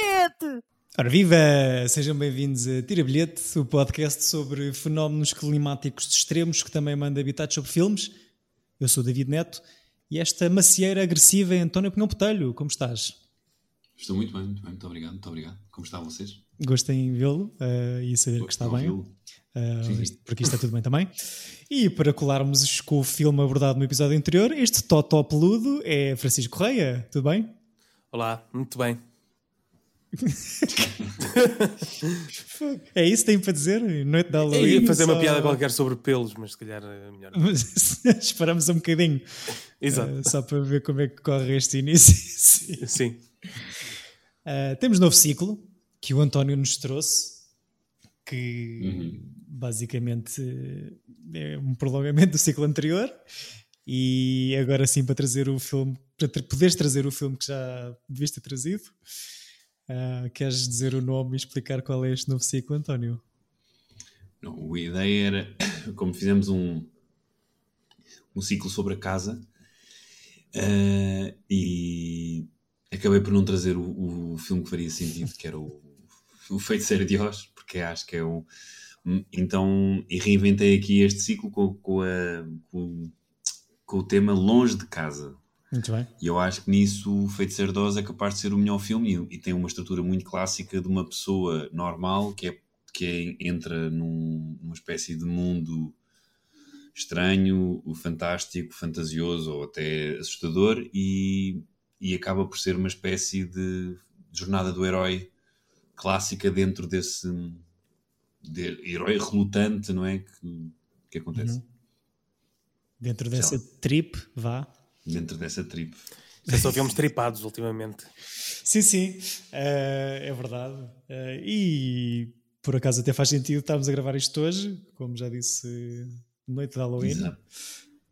bilhete! Ora viva! Sejam bem-vindos a Tira Bilhete, o podcast sobre fenómenos climáticos extremos que também manda habitados sobre filmes. Eu sou o David Neto e esta macieira agressiva é António Pinhão Botelho. Como estás? Estou muito bem, muito bem, muito obrigado, muito obrigado. Como estão vocês? Gostei em vê-lo uh, e saber que está bem. Uh. Porque isto está tudo bem também. E para colarmos com o filme abordado no episódio anterior, este Totó peludo é Francisco Correia. Tudo bem? Olá, muito bem. É isso que tem para dizer? Noite da Halloween. Eu ia fazer só... uma piada qualquer sobre pelos, mas se calhar é melhor. Esperamos um bocadinho. Exato. Uh, só para ver como é que corre este início. Sim. Uh, temos novo ciclo que o António nos trouxe, que uhum. basicamente é um prolongamento do ciclo anterior. E agora sim, para trazer o filme, para poderes trazer o filme que já devias ter trazido. Uh, queres dizer o nome e explicar qual é este novo ciclo, António? Não, a ideia era, como fizemos um, um ciclo sobre a casa, uh, e acabei por não trazer o, o, filme que faria sentido, que era o, o Feiticeiro de Oz, porque acho que é o. Então, e reinventei aqui este ciclo com, com, a, com, com o tema Longe de Casa. Muito bem. E eu acho que nisso o Feiticeiro de Oz é capaz de ser o melhor filme e, e, tem uma estrutura muito clássica de uma pessoa normal que, é, que é, entra num, numa espécie de mundo estranho, fantástico, fantasioso ou até assustador e, e acaba por ser uma espécie de jornada do herói clássica dentro desse de, herói relutante, não é? Que, que acontece. Uhum. Dentro dessa trip, vá dentro dessa trip. Já só vimos tripados ultimamente. Sim, sim, uh, é verdade. Uh, e por acaso até faz sentido estarmos a gravar isto hoje, como já disse, noite de Halloween, Exato.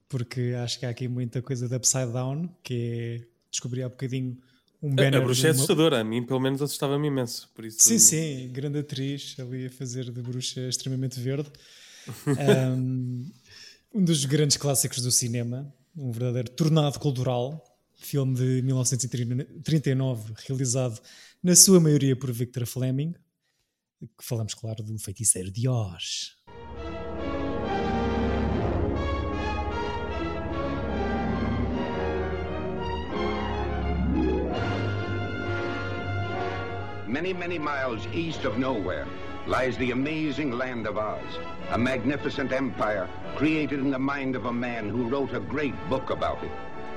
porque acho que há aqui muita coisa de Upside Down, que é descobrir há bocadinho um banner. A, a bruxa é assustadora, a mim pelo menos assustava-me imenso. Por isso... Sim, sim, grande atriz ali a fazer de bruxa extremamente verde. um, um dos grandes clássicos do cinema, um verdadeiro tornado cultural, filme de 1939, realizado na sua maioria por Victor Fleming, que falamos, claro, do feiticeiro de Oz. Many, many miles east of nowhere lies the amazing land of Oz, a magnificent empire created in the mind of a man who wrote a great book about it.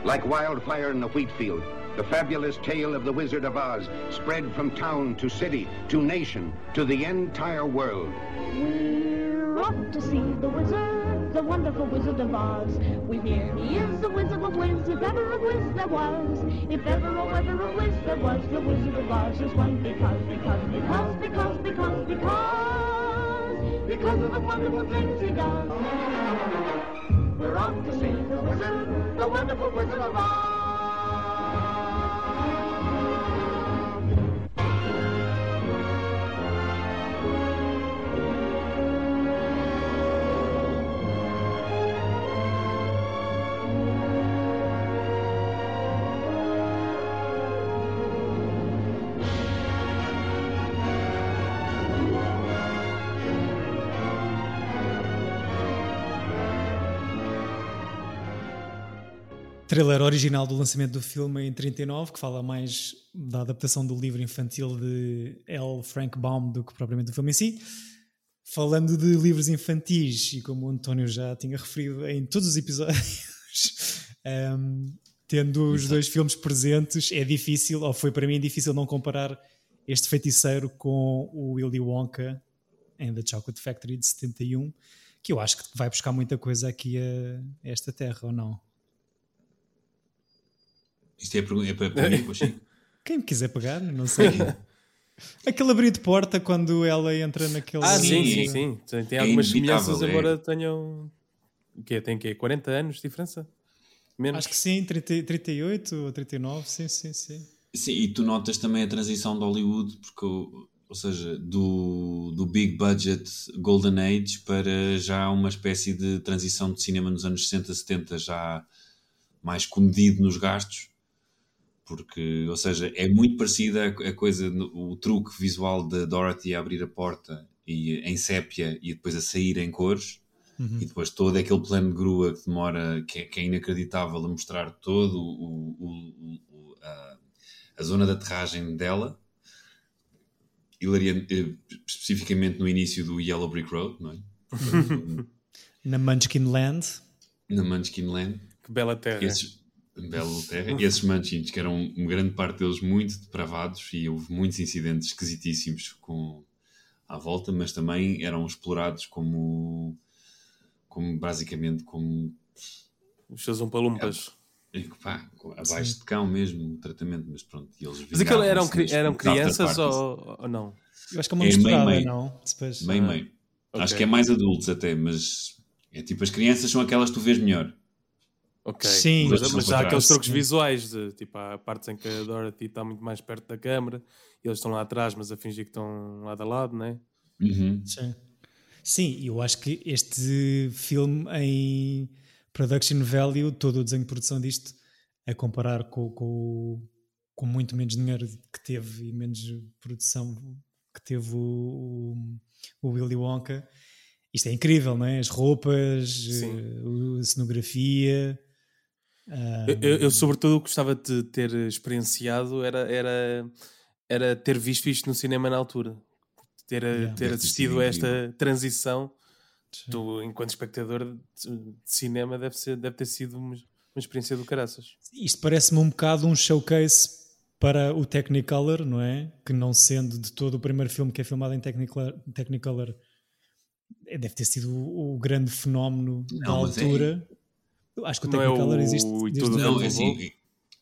Like wildfire in the wheat field, the fabulous tale of the Wizard of Oz spread from town to city to nation to the entire world. We're to see the wizard, the wonderful Wizard of Oz. We hear he is the Wizard of Wiz, if ever a Wiz there was. If ever, oh ever a Wiz there was, the Wizard of Oz is one because, because, because, because, because, because, because of the wonderful things he does. We're off to see the wizard, the wonderful Wizard of Oz. Trailer original do lançamento do filme em 39, que fala mais da adaptação do livro infantil de L. Frank Baum do que propriamente do filme em si. Falando de livros infantis, e como o António já tinha referido em todos os episódios, um, tendo os dois filmes presentes, é difícil, ou foi para mim difícil não comparar este feiticeiro com o Willy Wonka em The Chocolate Factory de 71, que eu acho que vai buscar muita coisa aqui a esta terra, ou não? Isto é, para, é para, para mim, Chico? Quem me quiser pegar, não sei. Aquele abrir de porta quando ela entra naquele. Ah, sim, sim, sim. Tem, tem é algumas semelhanças, é. embora tenham. O quê? Tem quê? 40 anos de diferença? Menos? Acho que sim, 30, 38 ou 39, sim, sim, sim. Sim, e tu notas também a transição de Hollywood, porque, ou seja, do, do big budget Golden Age para já uma espécie de transição de cinema nos anos 60, 70, já mais comedido nos gastos porque, ou seja, é muito parecida a coisa, o truque visual da Dorothy a abrir a porta e em sépia e depois a sair em cores. Uhum. E depois todo aquele plano de grua que demora, que é, que é inacreditável a mostrar todo o, o, o a, a, zona de aterragem dela. Hilaria, eh, especificamente no início do Yellow Brick Road, não é? Na Munchkin Land. Na Munchkin Land. Que bela terra. Esses, bela terra. E esses Munchkins, que eram uma grande parte deles muito depravados e houve muitos incidentes esquisitíssimos com à volta, mas também eram explorados como, como basicamente como os seus umpalumpas. É, pá, abaixo Sim. de cão mesmo o tratamento, mas pronto, eles Mas aquilo eram, eram crianças ou, ou, não? Eu acho que é uma é misturada, meio, meio. não? Depois, meio, ah. meio. Okay. Acho que é mais adultos até, mas é tipo, as crianças são aquelas que tu vês melhor. Ok, Sim, mas, mas há aqueles truques visuais de tipo, há partes em que a Dorothy está muito mais perto da câmera e eles estão lá atrás, mas a fingir que estão lado a lado, não é? Uhum. Sim. Sim, eu acho que este filme em production value, todo o desenho de produção disto, a comparar com, com, com muito menos dinheiro que teve e menos produção que teve o, o Willy Wonka. Isto é incrível, não é? As roupas, eh, a cenografia. Eu, eu, eu, sobretudo, gostava de ter experienciado era, era, era ter visto isto no cinema na altura. Ter, yeah, ter assistido a esta transição. Tu, enquanto espectador de cinema, deve, ser, deve ter sido uma, uma experiência do caraças. Isto parece-me um bocado um showcase para o Technicolor, não é? Que não sendo de todo o primeiro filme que é filmado em Technicolor, Technicolor deve ter sido o, o grande fenómeno não, da é altura. É... Acho que o Technicolor é o... existe desde Não, é assim,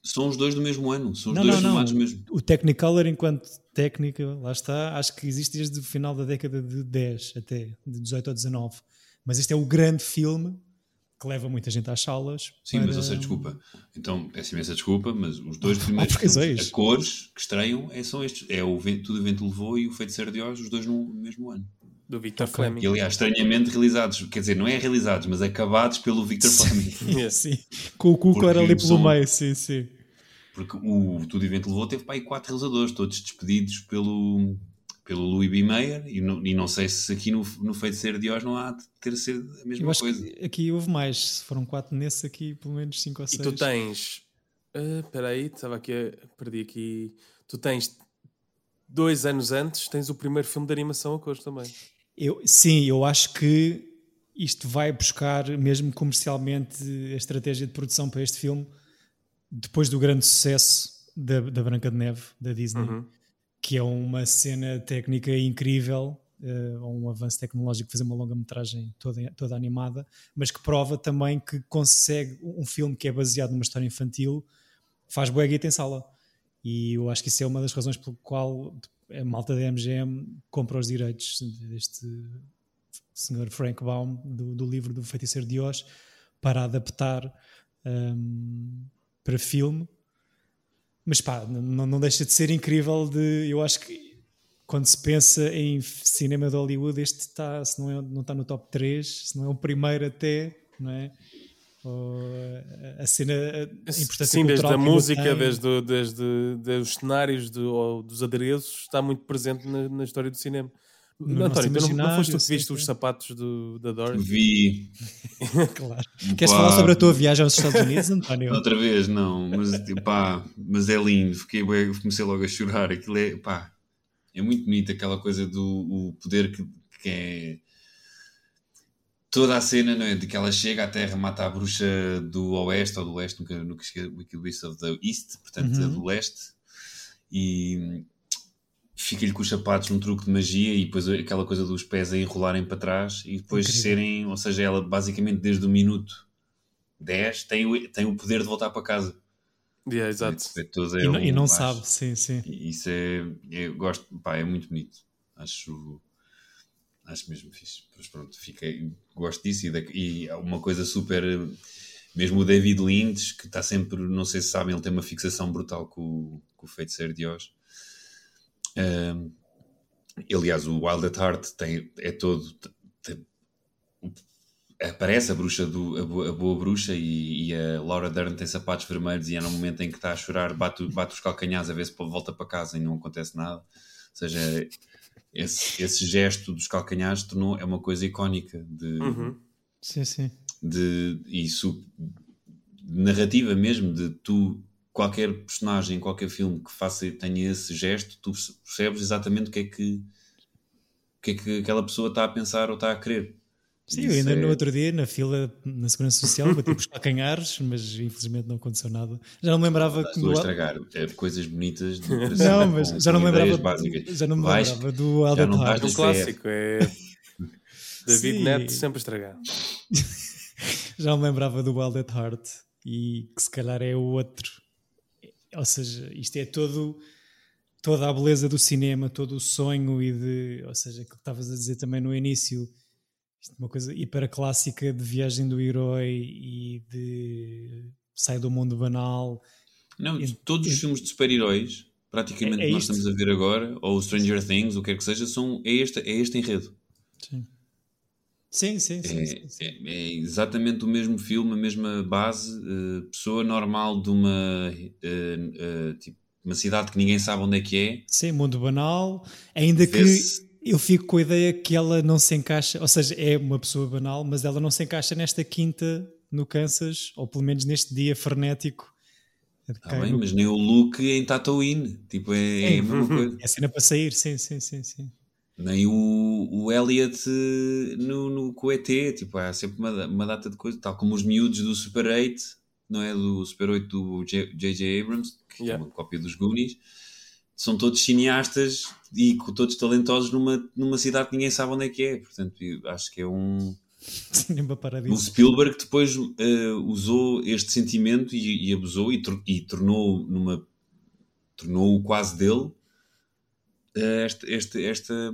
são os dois do mesmo ano, são os não, dois não. mesmo. O Technicolor, enquanto técnica, lá está, acho que existe desde o final da década de 10 até, de 18 a 19. Mas este é o grande filme que leva muita gente às salas. Sim, para... mas ou seja, desculpa. Então, peço imensa desculpa, mas os dois primeiros filmes, a cores que estreiam é, são estes. É o vento, Tudo o Vento Levou e o Feiticeiro de Oz, os dois no mesmo ano. Do Victor okay. Fleming. E aliás, estranhamente realizados, quer dizer, não é realizados, mas acabados pelo Victor Fleming. sim, sim. Com o Cuco era ali pelo meio, sim, sim. Porque o Tudo o Vento Levou teve para aí quatro realizadores, todos despedidos pelo, pelo Louis B. Mayer, e não, e não sei se aqui no, no Feiticeiro de Oz não há de ter sido a mesma coisa. aqui houve mais, se foram quatro nesse aqui, pelo menos cinco ou seis. E tu tens. Uh, espera aí, estava aqui, perdi aqui. Tu tens dois anos antes, tens o primeiro filme de animação a cores também. Eu, sim, eu acho que isto vai buscar, mesmo comercialmente, a estratégia de produção para este filme, depois do grande sucesso da, da Branca de Neve, da Disney. Uhum que é uma cena técnica incrível, uh, um avanço tecnológico fazer uma longa-metragem toda, toda animada, mas que prova também que consegue um filme que é baseado numa história infantil, faz boa guita em sala. E eu acho que isso é uma das razões pelo qual a malta da MGM compra os direitos deste senhor Frank Baum do, do livro do Feiticeiro de Oz para adaptar um, para filme mas pá, não, não deixa de ser incrível de. Eu acho que quando se pensa em cinema de Hollywood, este está, se não, é, não está no top 3, se não é o primeiro até, não é? Ou a cena, a importância Sim, desde a música, desde, desde, desde os cenários do, dos adereços, está muito presente na, na história do cinema. No António, não, não foste tu que viste os sapatos do, da Dorothy? Vi. claro. Queres pá, falar sobre a tua viagem aos Estados Unidos, António? Outra vez, não. Mas, pá, mas é lindo. Fiquei, comecei logo a chorar. Aquilo é, pá, é muito bonito aquela coisa do o poder que, que é. Toda a cena, não é? De que ela chega à Terra, mata a bruxa do Oeste ou do Leste, nunca, nunca esqueci, Wicked Witch of the East, portanto, uhum. do Leste. E fica-lhe com os sapatos um truque de magia e depois aquela coisa dos pés a enrolarem para trás e depois Incrível. serem, ou seja, ela basicamente desde o minuto 10 tem, o, tem o poder de voltar para casa. Yeah, exato. É, é e, não, e não sabe, sim, sim. Isso é, eu gosto, pá, é muito bonito. Acho, acho mesmo fixe. Mas pronto, fiquei, gosto disso e, e uma coisa super, mesmo o David Lynch, que está sempre, não sei se sabem, ele tem uma fixação brutal com, com o feiticeiro de Oz Uh, aliás, o Wild at Heart tem, é todo. Tem, aparece a bruxa do, a, boa, a boa bruxa e, e, a Laura Dern tem sapatos vermelhos e é no momento em que está a chorar, bate, bate os calcanhares a ver se volta para casa e não acontece nada. Ou seja, esse, esse gesto dos calcanhares tornou, é uma coisa icónica de, Uhum. Sim, sim. de isso narrativa mesmo de tu qualquer personagem, qualquer filme que faça tenha esse gesto, tu percebes exatamente o que é que o que é que aquela pessoa está a pensar ou está a querer. Sim, eu Isso ainda é- no outro dia, na fila, na Segurança Social, bati os calcanhares, mas infelizmente não aconteceu nada. Já não me lembrava que. Estou a estragar é, coisas bonitas de Não, mas já não lembrava, básicas. já não me Vais- lembrava do já Alden não vais Hart. Um Mas clássico, é. David Sim. Neto sempre a estragar. Já me lembrava do Wild at Heart e que se calhar é o outro. Ou seja, isto é todo toda a beleza do cinema, todo o sonho e de, ou seja, aquilo que estavas a dizer também no início, isto é uma coisa hiper clássica de viagem do herói e de sai do mundo banal. Não, E- todos os filmes de super-heróis, praticamente É- é que nós isto. estamos a ver agora, ou o Stranger Things, o que quer que seja, são, é, este, é este enredo. Sim, sim, sim. sim, É, sim, sim. é- é exatamente o mesmo filme, a mesma base, eh, pessoa normal de uma, eh, eh, tipo, uma cidade que ninguém sabe onde é que é. Sim, mundo banal, ainda que eu fico com a ideia que ela não se encaixa, ou seja, é uma pessoa banal, mas ela não se encaixa nesta quinta no Kansas, ou pelo menos neste dia frenético. Tá bem, no- mas nem o Luke em Tatooine, tipo, é, é a mesma coisa. É cena para sair, sim, sim, sim, sim. Nem o, o Elliot eh, no, no, tipo, há sempre uma, uma data de coisa, tal como os miúdos do Super 8, não é? Do Super 8 do J.J. Abrams, que Yeah. é uma cópia dos Goonies, são todos cineastas e todos talentosos numa, numa cidade que ninguém sabe onde é que é. Portanto, acho que é um. Nem para parar O. Spielberg depois eh, usou este sentimento e, e abusou e, tor- e tornou numa tornou quase dele eh, esta, esta, esta,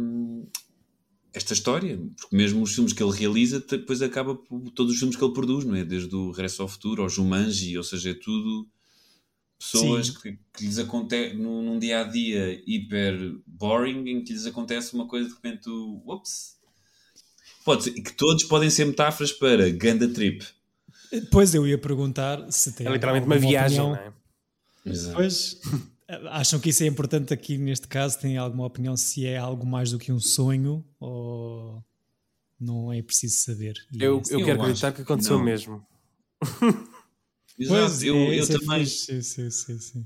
esta história, porque mesmo os filmes que ele realiza depois acaba por todos os filmes que ele produz, não é? Desde o Regresso ao Futuro ao Jumanji, ou seja, é tudo pessoas Sim. que, que lhes acontece num, num dia a dia hiper boring em que lhes acontece uma coisa de repente, ups, Pode ser, que todos podem ser metáforas para Ganda Trip. Depois eu ia perguntar se tem É literalmente uma viagem, opinião. não é? Exato. Pois, acham que isso é importante aqui neste caso? Têm alguma opinião se é algo mais do que um sonho ou não é preciso saber? E Eu, esse- eu Eu quero acreditar que que aconteceu não. mesmo. Exato. Pois, eu, é, eu é também. fixe, Sim, sim, sim, sim.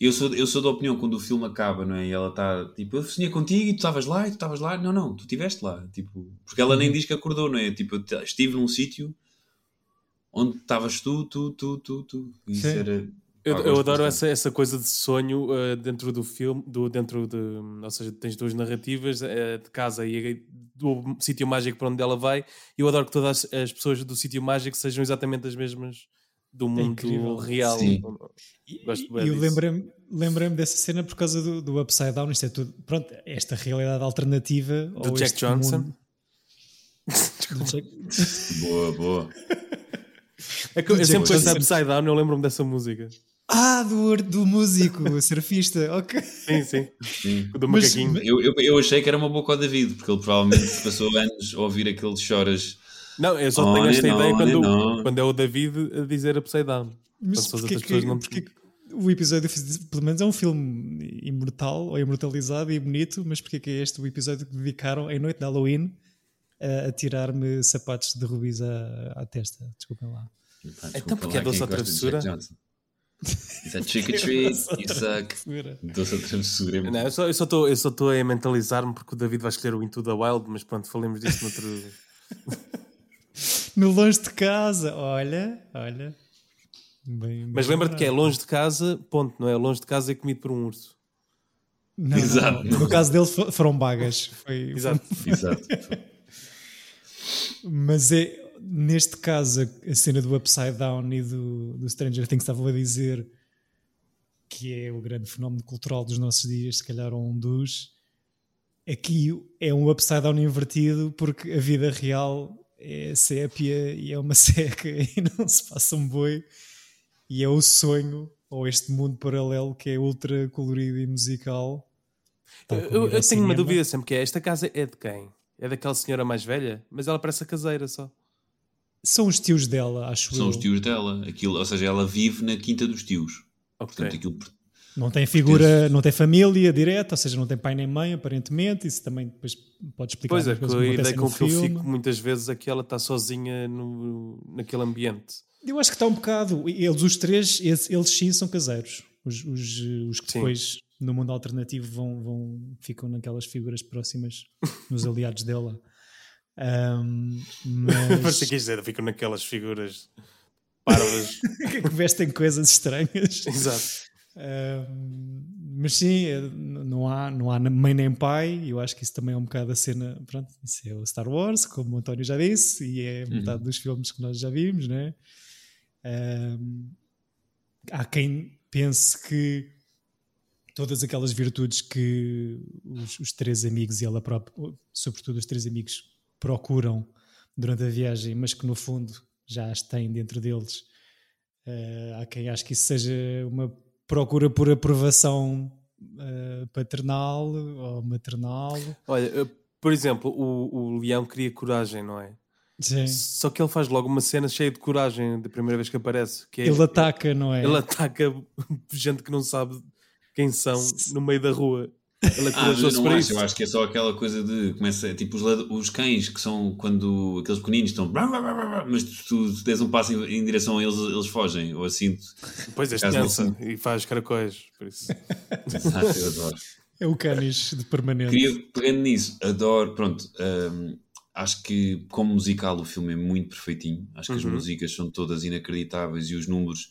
Eu sou, eu sou da opinião quando o filme acaba, não é? E ela está tipo, eu sonhei contigo e tu estavas lá e tu estavas lá. Não, não, tu estiveste lá. Tipo, porque ela Uhum. nem diz que acordou, não é? Tipo, eu estive num sítio onde estavas tu, tu, tu, tu, tu. E Isso Sim. era. Eu, eu adoro essa, essa coisa de sonho uh, dentro do filme, do, dentro de, ou seja, tens duas narrativas uh, de casa e do sítio mágico para onde ela vai. E eu adoro que todas as, as pessoas do sítio mágico sejam exatamente as mesmas do mundo incrível. real. Sim. E, e eu lembrei-me lembrei dessa cena por causa do, do Upside Down. Isto é tudo. Pronto, esta realidade alternativa. Do ou Jack Johnson? mundo- Do Jack- Boa, boa. É que eu sempre penso Johnson. Upside Down, eu lembro-me dessa música. Ah, do, do músico, o surfista. Ok. Sim, sim. Sim. Do Mas- macaquinho. Eu, eu, eu achei que era uma boa com o David, porque ele provavelmente passou anos a ouvir aqueles choras. Não, eu só tenho esta ideia quando, quando é o David a dizer Upside Down. Mas Então, porquê que, não- porquê que o episódio, pelo menos é um filme imortal ou imortalizado e bonito, mas porquê que é este o episódio que dedicaram em noite de Halloween a, a tirar-me sapatos de rubis à, à testa? Desculpem lá. Então, desculpa porque é doce Jack travessura? Johnson? Is that trick or treat? You suck. Doce ou travessura? é Não, eu só estou tô, eu só estou a mentalizar-me porque o David vai escolher o Into the Wild, mas pronto, falemos disso noutro. No longe de casa, olha, olha. Bem- Mas lembra-te que é longe de casa, ponto, não é? Longe de casa é comido por um urso. Não, Exato. não. No caso dele fo- foram bagas. Foi, Exato. Exato. Mas é, neste caso, a, cena do Upside Down e do, do Stranger Things estavam a dizer que é o grande fenómeno cultural dos nossos dias, se calhar um dos. Aqui é um Upside Down invertido porque a vida real é sépia e é uma seca e não se passa um boi. E é o sonho, ou este mundo paralelo que é ultra colorido e musical. Eu, eu- tenho uma dúvida sempre que é, esta casa é de quem? É daquela senhora mais velha? Mas ela parece a caseira só. São os tios dela, acho São eu. os tios dela. Aquilo, ou seja, ela vive na quinta dos tios. Ok. Portanto, aquilo Não tem figura, não tem família direta, ou seja, não tem pai nem mãe, aparentemente. Isso também depois pode explicar Pois é, que a que ideia com que eu fico muitas vezes é que ela está sozinha no, naquele ambiente. Eu acho que está um bocado. Eles, os três, eles, eles sim são caseiros. Os, os, os que Sim. depois, no mundo alternativo, vão, vão, ficam naquelas figuras próximas, nos aliados dela. Parecia mas que isto era, ficam naquelas figuras parvas. que vestem coisas estranhas. Exato. Mas sim, n- não há, não há mãe nem pai. Eu acho que isso também é um bocado a cena. Pronto, isso é o Star Wars, como o António já disse, e é metade dos filmes que nós já vimos, né? Ahm, há quem pense que todas aquelas virtudes que os, os três amigos e ela própria, sobretudo os três amigos, procuram durante a viagem, mas que no fundo já as têm dentro deles. Eh, há quem ache que isso seja uma procura por aprovação eh, paternal ou maternal. Olha, por exemplo, o, o leão cria coragem, não é? Sim. Só que ele faz logo uma cena cheia de coragem da primeira vez que aparece. Que é, Ele ataca, não é? ele ataca gente que não sabe quem são no meio da rua. Ele é Ah, mas eu não acho, eu acho que é só aquela coisa de começa, tipo os, os cães que são quando aqueles pequeninos estão mas tu, tu, des um passo em, em direção a eles, eles fogem, ou assim. Depois este Caso dança e faz caracóis. Por isso. Ah, eu adoro. É o canis de permanente. Queria, pegando nisso, adoro, pronto, hum, acho que como musical o filme é muito perfeitinho, acho que as Uhum. músicas são todas inacreditáveis e os números,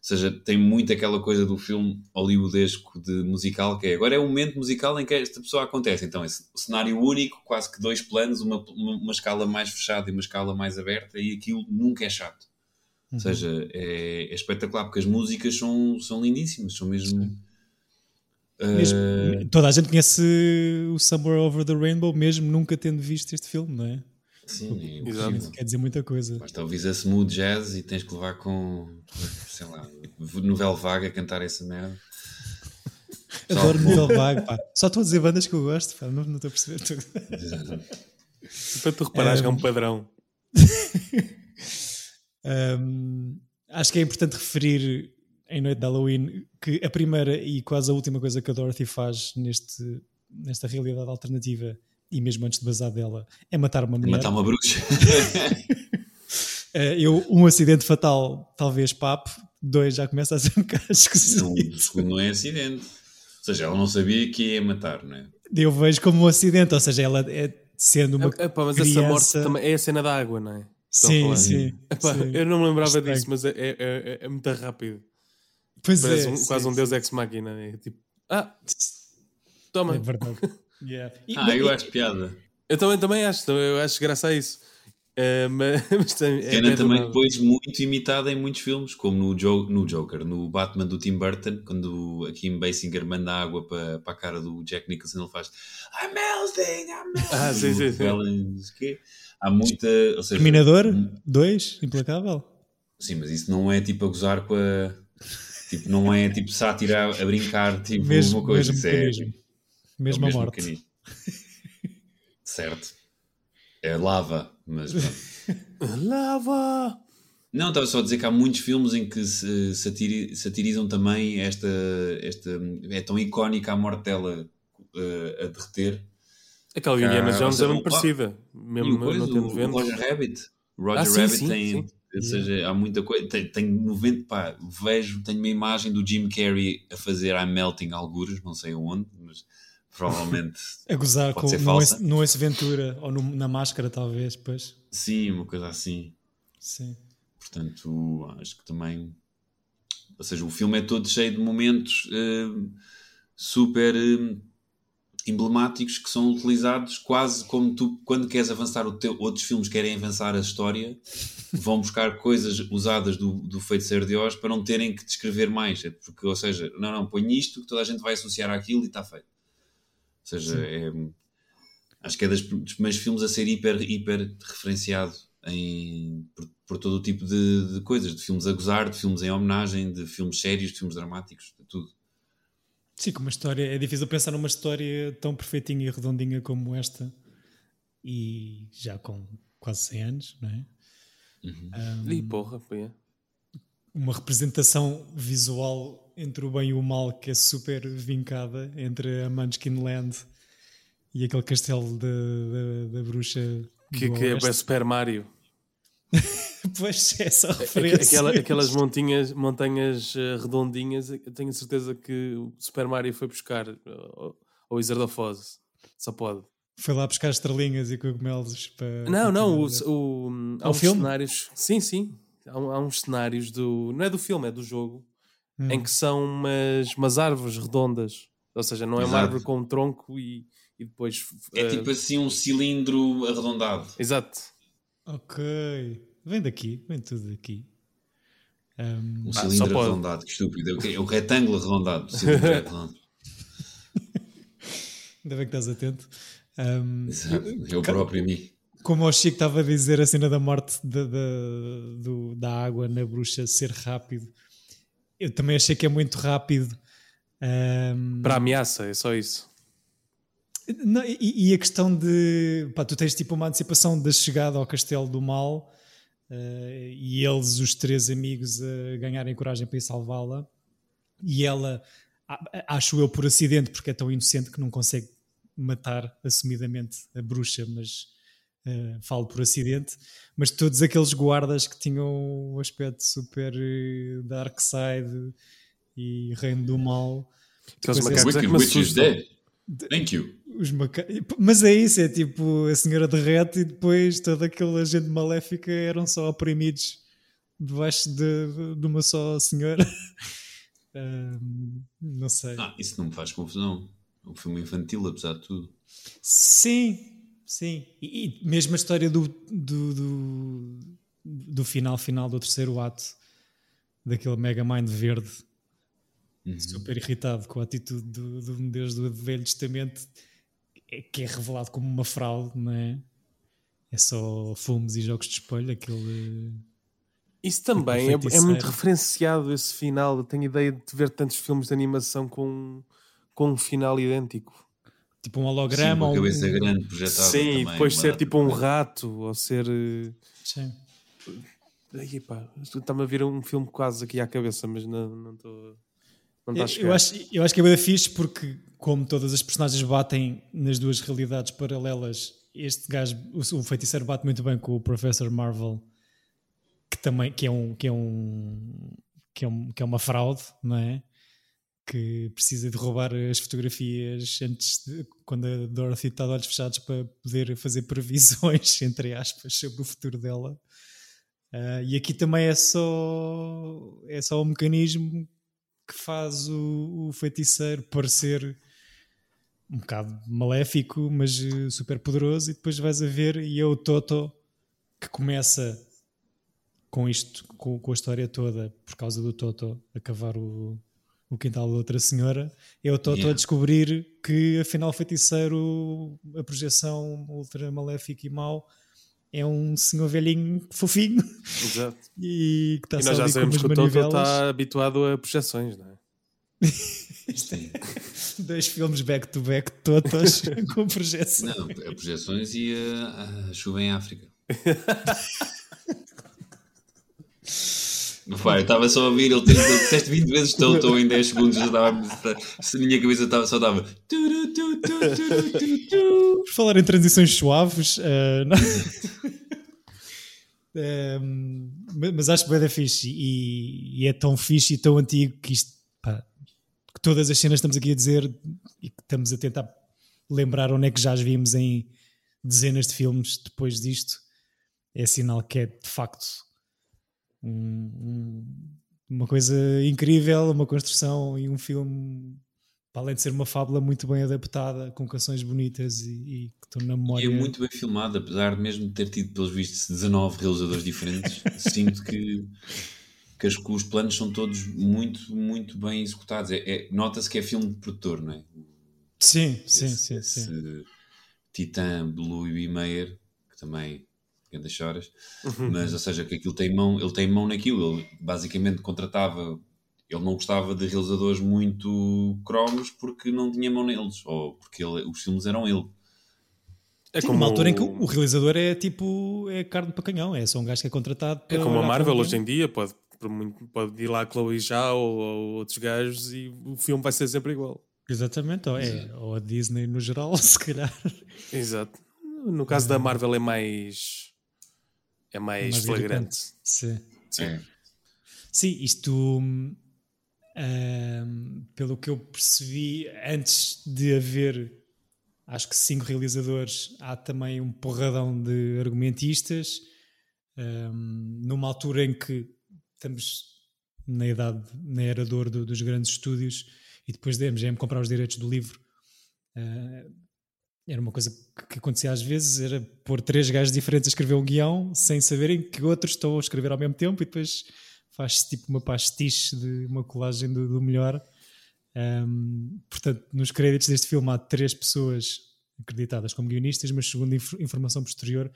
seja, tem muito aquela coisa do filme hollywoodesco de musical, que é agora é um momento musical em que esta pessoa acontece, então é c- cenário único, quase que dois planos, uma, uma, uma escala mais fechada e uma escala mais aberta e aquilo nunca é chato. Ou seja, é, é espetacular porque as músicas são, são lindíssimas, são mesmo... Mesmo- Uh, toda a gente conhece o Somewhere Over the Rainbow, mesmo nunca tendo visto este filme, não é? Sim, é. Quer dizer muita coisa. Basta ouvir a smooth jazz e tens que levar com, sei lá, novela vaga a cantar essa merda. Adoro Só- nível vago, pá. Só estou a dizer bandas que eu gosto, pá. Não, não estou a perceber tudo. Para tu reparares que é um padrão. Um, acho que é importante referir em Noite de Halloween que a primeira e quase a última coisa que a Dorothy faz neste, nesta realidade alternativa e mesmo antes de bazar dela é matar uma mulher. Matar uma bruxa. Eh, eu, um acidente fatal, talvez papo, dois já começa a ser um bocado esquisito. Não, o segundo não é acidente. Ou seja, ela não sabia que ia matar, não é? Eu vejo como um acidente, ou seja, ela é sendo uma É, pá, mas criança... essa morte também é a cena da água, não é? Estão Sim, sim, Epá, sim. Eu não me lembrava Estranho. disso, mas é, é, é- é muito rápido. Pois Parece é, um- sim, quase um sim. deus ex-máquina. É tipo, ah, toma. É verdade. Yeah. E- Ah, eu acho piada. Eu também, também acho, também- eu acho graça a isso. Eh, mas, mas tem- é Cena bem também depois muito imitada em muitos filmes, como no, Jo- no Joker, no Batman do Tim Burton, quando a Kim Basinger manda água para, para a cara do Jack Nicholson, ele faz I'm melting, I'm melting. Ah, sim, sim, sim. Há muita. Ou seja, Terminador 2, implacável. Sim, mas isso não é tipo a gozar com a. Tipo, não é tipo sátira a brincar, tipo Mesmo, uma coisa. mesmo isso é- mecanismo. é mesmo morte. mecanismo. certo. É lava, mas pronto. Lava! Não, estava só a dizer que há muitos filmes em que se satiri- satirizam também esta, esta. É tão icónica a morte dela eh, a derreter. Aquela Ah, Indiana Jones é muito parecida. Mesmo coisa, não tendo o vento. Roger Rabbit. Roger Ah, sim, Rabbit sim, tem. sim. Ou seja, há muita coisa. Tem, tem 90. Pá, vejo, tenho uma imagem do Jim Carrey a fazer I'm Melting algures, não sei onde, mas provavelmente. A gozar com no. Ace, no Ace Ventura ou no- na máscara, talvez. Pois. sim, uma coisa assim. Sim. Portanto, acho que também. Ou seja, o filme é todo cheio de momentos eh, super eh, emblemáticos que são utilizados quase como tu, quando queres avançar o teu. Outros filmes querem avançar a história, vão buscar coisas usadas do, do Feiticeiro de Oz para não terem que descrever mais. É Porque, ou seja, não, não, põe isto que toda a gente vai associar àquilo e está feito. Ou seja, é, acho que é das, dos primeiros filmes a ser hiper, hiper referenciado em, por, por todo o tipo de, de coisas, de filmes a gozar, de filmes em homenagem, de filmes sérios, de filmes dramáticos, de tudo. Sim, com uma história. É difícil pensar numa história tão perfeitinha e redondinha como esta. E já com quase 100 anos, não é? Uhum. Um, e porra, é. Uma representação visual entre o bem e o mal que é super vincada entre a Munchkin Land e aquele castelo da bruxa. Que, que é Super Mario. pois é, essa referência. Aquela, aquelas montinhas, montanhas uh, redondinhas, eu tenho certeza que o Super Mario foi buscar ao Wizard of Oz. Só pode. Foi lá buscar estrelinhas e cogumelos para. Não, não, o, o, há uns filme? cenários. Sim, sim. Há, há, uns cenários do. Não é do filme, é do jogo. Hum. Em que são umas, umas árvores redondas. Ou seja, não é Exato. uma árvore com um tronco e, e depois. É uh... tipo assim um cilindro arredondado. Exato. Ok. Vem daqui, vem tudo daqui. Um, um cilindro pode... arredondado, que estúpido. É o retângulo arredondado. arredondado. Ainda bem que estás atento. Um, Exato, eu próprio a mim. Como o Chico estava a dizer, a cena da morte da, da, do, da água na bruxa ser rápido, eu também achei que é muito rápido. Um... Para ameaça, é só isso. Não, e, e, a questão de pá, tu tens tipo uma antecipação da chegada ao castelo do mal uh, e eles, os três amigos, a ganharem coragem para ir salvá-la, e ela, acho eu por acidente, porque é tão inocente que não consegue matar assumidamente a bruxa, mas uh, falo por acidente. Mas todos aqueles guardas que tinham um aspecto super uh, dark side e reino do mal. Aqueles macacos é que me assustam. Thank you. Os maca... Mas é isso, é tipo a senhora derrete e depois toda aquela gente maléfica eram só oprimidos debaixo de, de uma só senhora. não sei. Ah, isso não me faz confusão um filme infantil, apesar de tudo. Sim, sim. E, e mesmo a história do, do, do, do, final final do terceiro ato, daquele Mega Mind verde, uhum. super irritado com a atitude do, do Deus do Velho Testamento, é, que é revelado como uma fraude, não é? É só fumos e jogos de espelho, aquele. Isso também é, é, muito referenciado esse final. tenho ideia de ver tantos filmes de animação com com um final idêntico. Tipo um holograma. Sim, uma cabeça um... grande projetada. Sim, também, depois ser tipo um rato ou ser. Eh, Sim. Aí pá, está-me a vir um filme quase aqui à cabeça, mas não estou. Não está a chegar. Eu acho, eu acho que é bem fixe porque, como todas as personagens batem nas duas realidades paralelas, este gajo, o, feiticeiro, bate muito bem com o Professor Marvel, que também que é um que é um que é, um, que é uma fraude, não é? Que precisa de roubar as fotografias antes de, quando a Dorothy está de olhos fechados para poder fazer previsões, entre aspas, sobre o futuro dela. Uh, e aqui também é só é só um mecanismo que faz o, o feiticeiro parecer um bocado maléfico, mas eh, super poderoso, e depois vais a ver e é o Toto que começa com isto, com, com a história toda, por causa do Toto a cavar o, o quintal da outra senhora, eu estou yeah. a descobrir que afinal feiticeiro, a projeção ultra maléfica e mau, é um senhor velhinho fofinho. Exato. E, que está e nós já sabemos que o Toto está habituado a projeções, não é? Dois filmes back-to-back, -back, todos com projeções. Não, a projeções e a, a chuva em África. Vai, eu estava só a ouvir, ele disseste 20 vezes estou, estou em 10 segundos, já estava, a minha cabeça estava, só estava. Por falar em transições suaves, uh, uh, mas acho que é fixe e, e, é tão fixe e tão antigo que isto, pá, que todas as cenas estamos aqui a dizer e que estamos a tentar lembrar onde é que já as vimos em dezenas de filmes depois disto, é sinal que é de facto um, uma coisa incrível, uma construção e um filme, para além de ser uma fábula muito bem adaptada, com canções bonitas e, e que estão na memória. E é muito bem filmado, apesar de mesmo ter tido, pelos vistos, 19 realizadores diferentes, sinto que, que, as, que, os planos são todos muito, muito bem executados. É, é Nota-se que é filme de produtor, não é? Sim, sim, esse, sim. Esse sim. Titã Blue B. Mayer, que também ainda choras, uhum. mas ou seja, que aquilo tem mão, ele tem mão naquilo, ele basicamente contratava, ele não gostava de realizadores muito cromos porque não tinha mão neles, ou porque ele, os filmes eram ele. É Sim, como uma altura em que o realizador é tipo é carne para canhão, é só um gajo que é contratado. É como a Marvel hoje em dia, pode, pode ir lá a Chloe Zhao ou, ou outros gajos e o filme vai ser sempre igual. Exatamente, ou, é, ou a Disney no geral, se calhar. Exato. No caso da Marvel é mais. É mais, é mais flagrante. Sim. Sim. É. Sim, isto. Um, pelo que eu percebi, antes de haver acho que cinco realizadores, há também um porradão de argumentistas. Um, numa altura em que estamos na idade, na era do, dos grandes estúdios, e depois de MGM comprar os direitos do livro, uh, era uma coisa que acontecia às vezes, era pôr três gajos diferentes a escrever um guião, sem saberem que outros estão a escrever ao mesmo tempo, e depois faz-se tipo uma pastiche de uma colagem do, do melhor. Um, portanto, nos créditos deste filme há três pessoas acreditadas como guionistas, mas segundo inf informação posterior,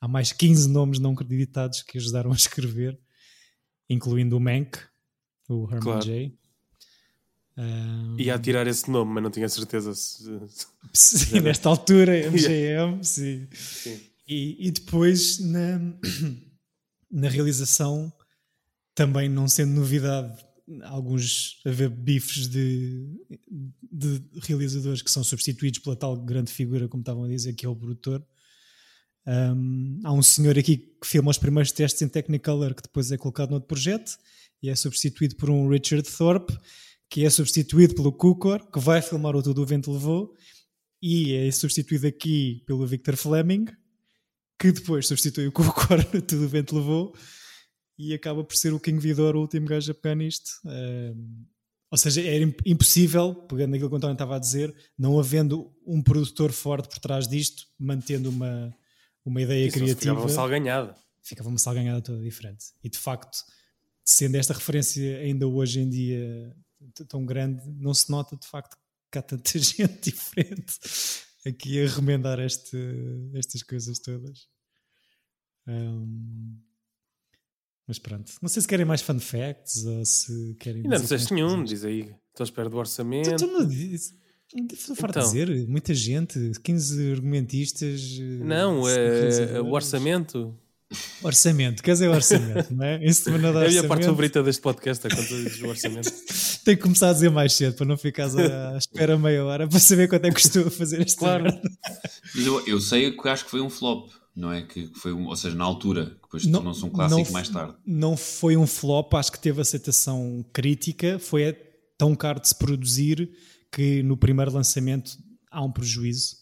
há mais 15 nomes não acreditados que ajudaram a escrever, incluindo o Mank, o Herman claro. J. Um, Ia tirar esse nome, mas não tinha certeza se. Sim, nesta altura, MGM, sim. sim. E, e depois na, na realização, também não sendo novidade alguns haver bifes de, de realizadores que são substituídos pela tal grande figura, como estavam a dizer, que é o produtor. Um, há um senhor aqui que filma os primeiros testes em Technicolor que depois é colocado no outro projeto e é substituído por um Richard Thorpe que é substituído pelo Cukor que vai filmar o Tudo o Vento Levou e é substituído aqui pelo Victor Fleming que depois substitui o Cukor no Tudo o Vento Levou e acaba por ser o King Vidor o último gajo a pegar nisto. Uh, ou seja, era impossível, pegando aquilo que o António estava a dizer, não havendo um produtor forte por trás disto, mantendo uma, uma ideia Isso criativa. Ficava uma salganhada. Ficava uma salganhada toda diferente. E de facto, sendo esta referência ainda hoje em dia tão grande, não se nota de facto que há tanta gente diferente aqui a remendar este, estas coisas todas. Um, mas pronto, não sei se querem mais fun facts ou se querem. Ainda não disseste nenhum, diz aí. Estou à espera do orçamento. Tu. Estou farto então, dizer, muita gente, 15 argumentistas. Não, é, o orçamento. Orçamento, quer dizer orçamento, não é? Isso também não dá é a parte favorita deste podcast, é quando dizes o orçamento. Tenho que começar a dizer mais cedo para não ficares à espera meia hora para saber quanto é que custou fazer este Claro. Mas eu, eu sei que acho que foi um flop não é? Que foi, um, ou seja, na altura, que depois tornou-se um clássico não, mais tarde. Não foi um flop, acho que teve aceitação crítica, foi tão caro de se produzir que no primeiro lançamento há um prejuízo,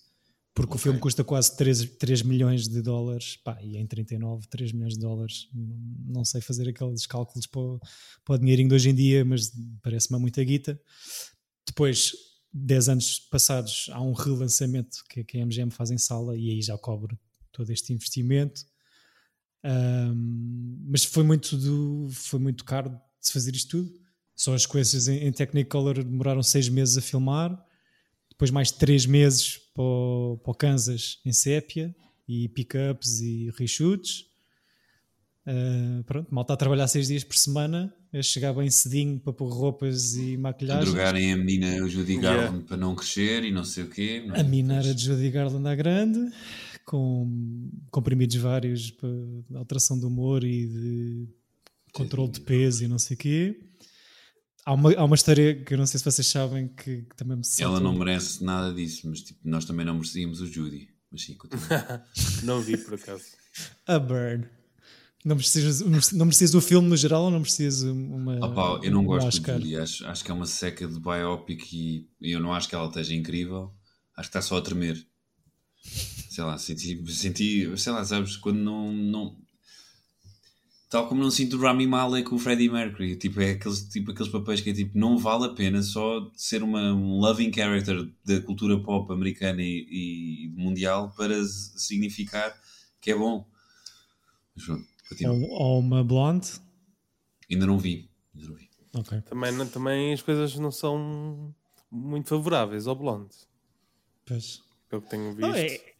porque okay. o filme custa quase 3, 3 milhões de dólares, pá, e em 39, 3 milhões de dólares, não sei fazer aqueles cálculos para o, para o dinheirinho de hoje em dia, mas parece-me muita guita. Depois, 10 anos passados, há um relançamento que, que a MGM faz em sala e aí já cobre todo este investimento. Um, mas foi muito, do, foi muito caro de se fazer isto tudo. Só as coisas em, em Technicolor demoraram seis meses a filmar, depois mais três meses para o, para o Kansas em sépia, e pickups e reshoots. Uh, pronto, mal está a trabalhar seis dias por semana, a chegar bem cedinho para pôr roupas e maquilhagem. A drogarem a menina o Judy Garland yeah. para não crescer e não sei o quê. A minar a Judy Garland à grande com comprimidos vários para alteração do humor e de controle de peso e não sei o quê. Há uma, há uma história que eu não sei se vocês sabem que, que também me Ela não merece nada disso, mas tipo, nós também não merecíamos o Judy. Mas sim, não vi por acaso. A Bird. Não precisas, não precisas do filme no geral ou não precisas uma. Opa, eu não gosto de Judy, acho, acho que é uma seca de biopic e eu não acho que ela esteja incrível. Acho que está só a tremer sei lá, senti, senti sei lá, sabes, quando não, não tal como não sinto o Rami Malek com o Freddie Mercury, tipo, é aqueles, tipo, aqueles papéis que é tipo, não vale a pena só ser uma, um loving character da cultura pop americana e, e mundial para significar que é bom. ou, ou, uma blonde? Ainda não vi. Ainda não vi. Okay. Também, também as coisas não são muito favoráveis ao blonde. Pois. Pelo que tenho visto. Não, é, é,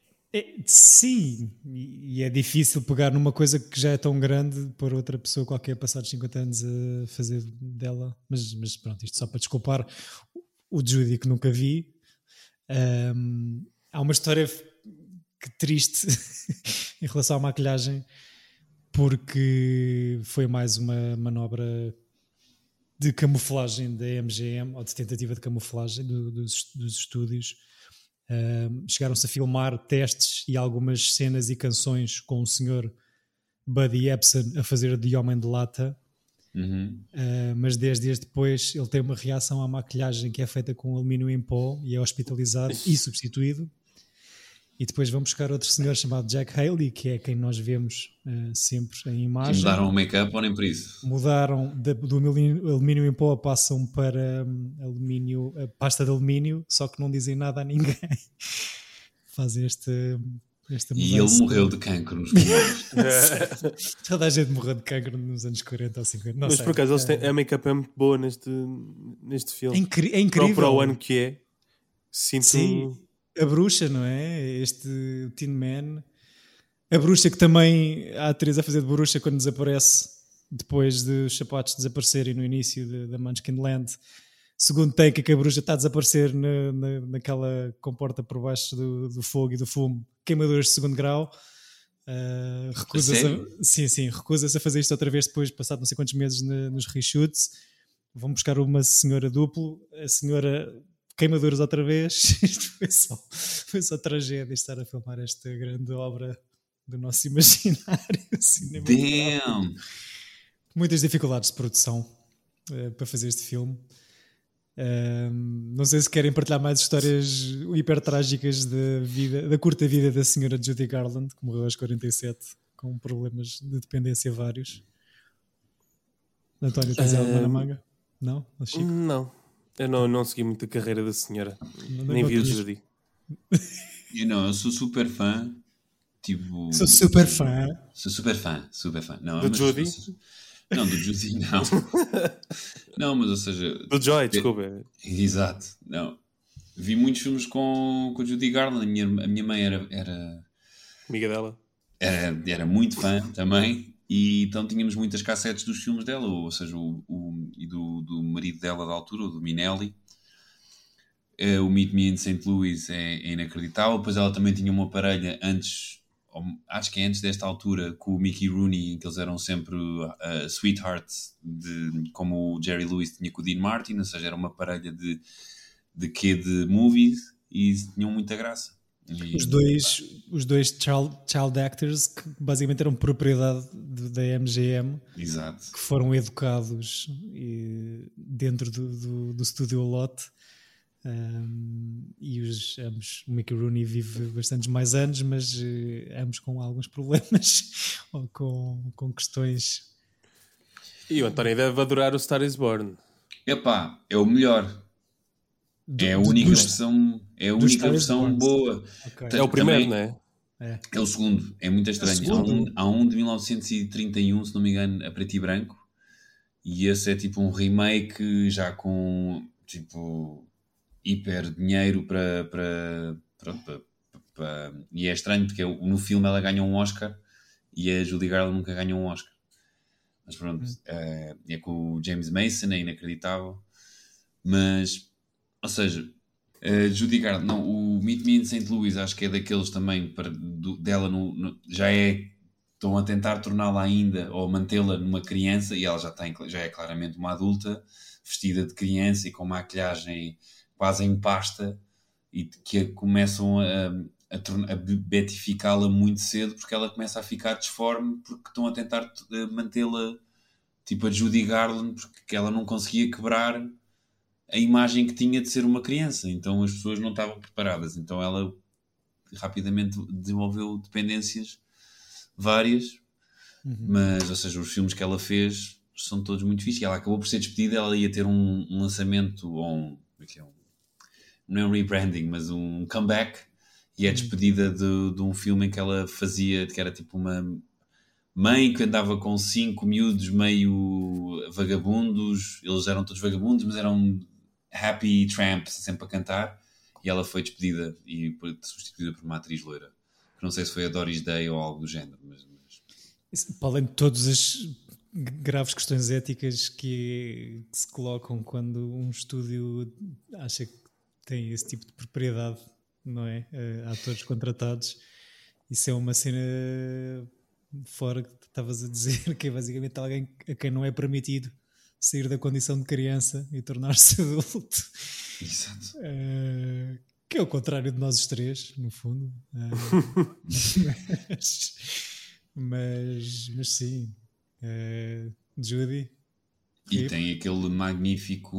sim, e é difícil pegar numa coisa que já é tão grande por outra pessoa qualquer passados 50 anos a fazer dela. Mas, mas pronto, isto só para desculpar o Judy que nunca vi. Um, há uma história que triste em relação à maquilhagem, porque foi mais uma manobra de camuflagem da MGM, ou de tentativa de camuflagem do, dos, dos, estúdios. Uh, Chegaram-se a filmar testes e algumas cenas e canções com o senhor Buddy Epson a fazer de Homem de Lata. Uhum. Uh, mas 10 dias depois ele tem uma reação à maquilhagem que é feita com alumínio em pó e é hospitalizado e substituído. E depois vão buscar outro senhor chamado Jack Haley, que é quem nós vemos uh, sempre em imagem. E mudaram o make-up ou nem por isso? Mudaram de, do alumínio em pó, passam para um, alumínio, pasta de alumínio, só que não dizem nada a ninguém. Fazem este, esta e ele morreu de cancro nos pulmões. Toda a gente morreu de cancro nos anos 40 ou 50. Não Mas sei. por acaso eles têm, a make-up é muito boa neste, neste filme. É, incri é incrível. Para, para o ano que é. Sinto... Sim a bruxa, não é? Este Tin Man. A bruxa que também a atriz a fazer de bruxa quando desaparece depois de os sapatos desaparecerem no início da Munchkin Land. Segundo take que a bruxa está a desaparecer na, na, naquela comporta por baixo do, do, fogo e do fumo, queimaduras de segundo grau. Uh, recusa-se a, sim, sim, recusa-se a fazer isto outra vez depois, passado não sei quantos meses na, nos reshoots. Vão buscar uma senhora duplo, a senhora queimaduras outra vez. Isto foi só, foi só tragédia estar a filmar esta grande obra do nosso imaginário Damn! Muitas dificuldades de produção uh, para fazer este filme. Uh, não sei se querem partilhar mais histórias hiper trágicas da, vida, da curta vida da senhora Judy Garland, que morreu aos 47 com problemas de dependência vários. António, tens uh, alguma na manga? Não? Não. Eu não, não segui muito a carreira da senhora. Não, Nem vi o Judy. Eu não, eu sou super fã. Tipo. Sou super fã. Sou super fã, super fã. Não, do Judy? Não, do Judy não. não, mas ou seja. Do Joy, desculpa. Exato, não. Vi muitos filmes com, com Judy Garland. A minha, a minha mãe era, era. Amiga dela? Era, era muito fã também. E então tínhamos muitas cassetes dos filmes dela, ou seja, o, o e do, do marido dela da altura, do Minelli. Uh, o Meet Me in St. Louis é, é, inacreditável. Depois ela também tinha uma parelha antes, acho que é antes desta altura, com o Mickey Rooney, em que eles eram sempre uh, sweethearts, de, como o Jerry Lewis tinha com o Dean Martin, ou seja, era uma parelha de, de quê de movies e tinham muita graça. E, os dois, os dois child, child actors que basicamente eram propriedade de, da MGM Exato. que foram educados e, dentro do, do, do estúdio Lot. Um, e os ambos, o Mickey Rooney vive bastantes mais anos mas uh, ambos com alguns problemas ou com, com questões. E o António deve adorar o Star is Born. Epá, é o melhor. Do, é a única versão, é a única versão boa. Okay. É o primeiro, Também, não é? É. é o segundo, é muito estranho. É há, um, há um de 1931, se não me engano, a preto e branco, e esse é tipo um remake já com tipo hiper dinheiro para, para, para, para, para, e é estranho porque no filme ela ganha um Oscar e a Julie Garland nunca ganhou um Oscar. Mas pronto, hum. é, é com o James Mason, é inacreditável. Mas ou seja, uh, Judy Garland, não, o Meet Me in St. Louis acho que é daqueles também para, do, dela no, no, já é estão a tentar torná-la ainda ou mantê-la numa criança e ela já, tem, já é claramente uma adulta vestida de criança e com maquilhagem quase em pasta e que começam a, a, a betificá-la muito cedo porque ela começa a ficar disforme porque estão a tentar eh, mantê-la tipo a Judy Garland porque ela não conseguia quebrar a imagem que tinha de ser uma criança. Então as pessoas não estavam preparadas. Então ela rapidamente desenvolveu dependências várias, uhum. mas, ou seja, os filmes que ela fez são todos muito fixos. Ela acabou por ser despedida. Ela ia ter um, um lançamento, ou um, é, é um, não é um rebranding, mas um comeback. E é uhum. despedida de, de um filme em que ela fazia, que era tipo uma mãe que andava com cinco miúdos meio vagabundos, eles eram todos vagabundos, mas eram Happy Tramp sempre a cantar e ela foi despedida e substituída por uma atriz loira. Não sei se foi a Doris Day ou algo do género. Mas, mas... Para além de todas as graves questões éticas que, que, se colocam quando um estúdio acha que tem esse tipo de propriedade, não é? Uh, atores contratados. Isso é uma cena fora que estavas a dizer, que é basicamente alguém a quem não é permitido sair da condição de criança e tornar-se adulto. Exato. Uh, que é o contrário de nós os três, no fundo. Uh, mas, mas, mas, sim. Uh, Judy. E tem aquele magnífico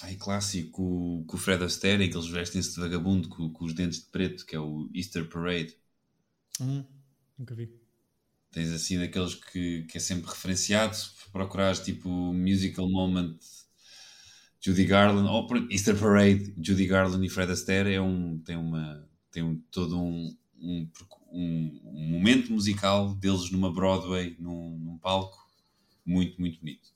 ai, clássico com o Fred Astaire, que eles vestem-se de vagabundo com, com, os dentes de preto, que é o Easter Parade. Hum, nunca vi. Tens assim daqueles que, que é sempre referenciado, procurares tipo musical moment Judy Garland, ou Easter Parade, Judy Garland e Fred Astaire é um, tem, uma, tem um, todo um, um, um, momento musical deles numa Broadway, num, num palco, muito, muito bonito.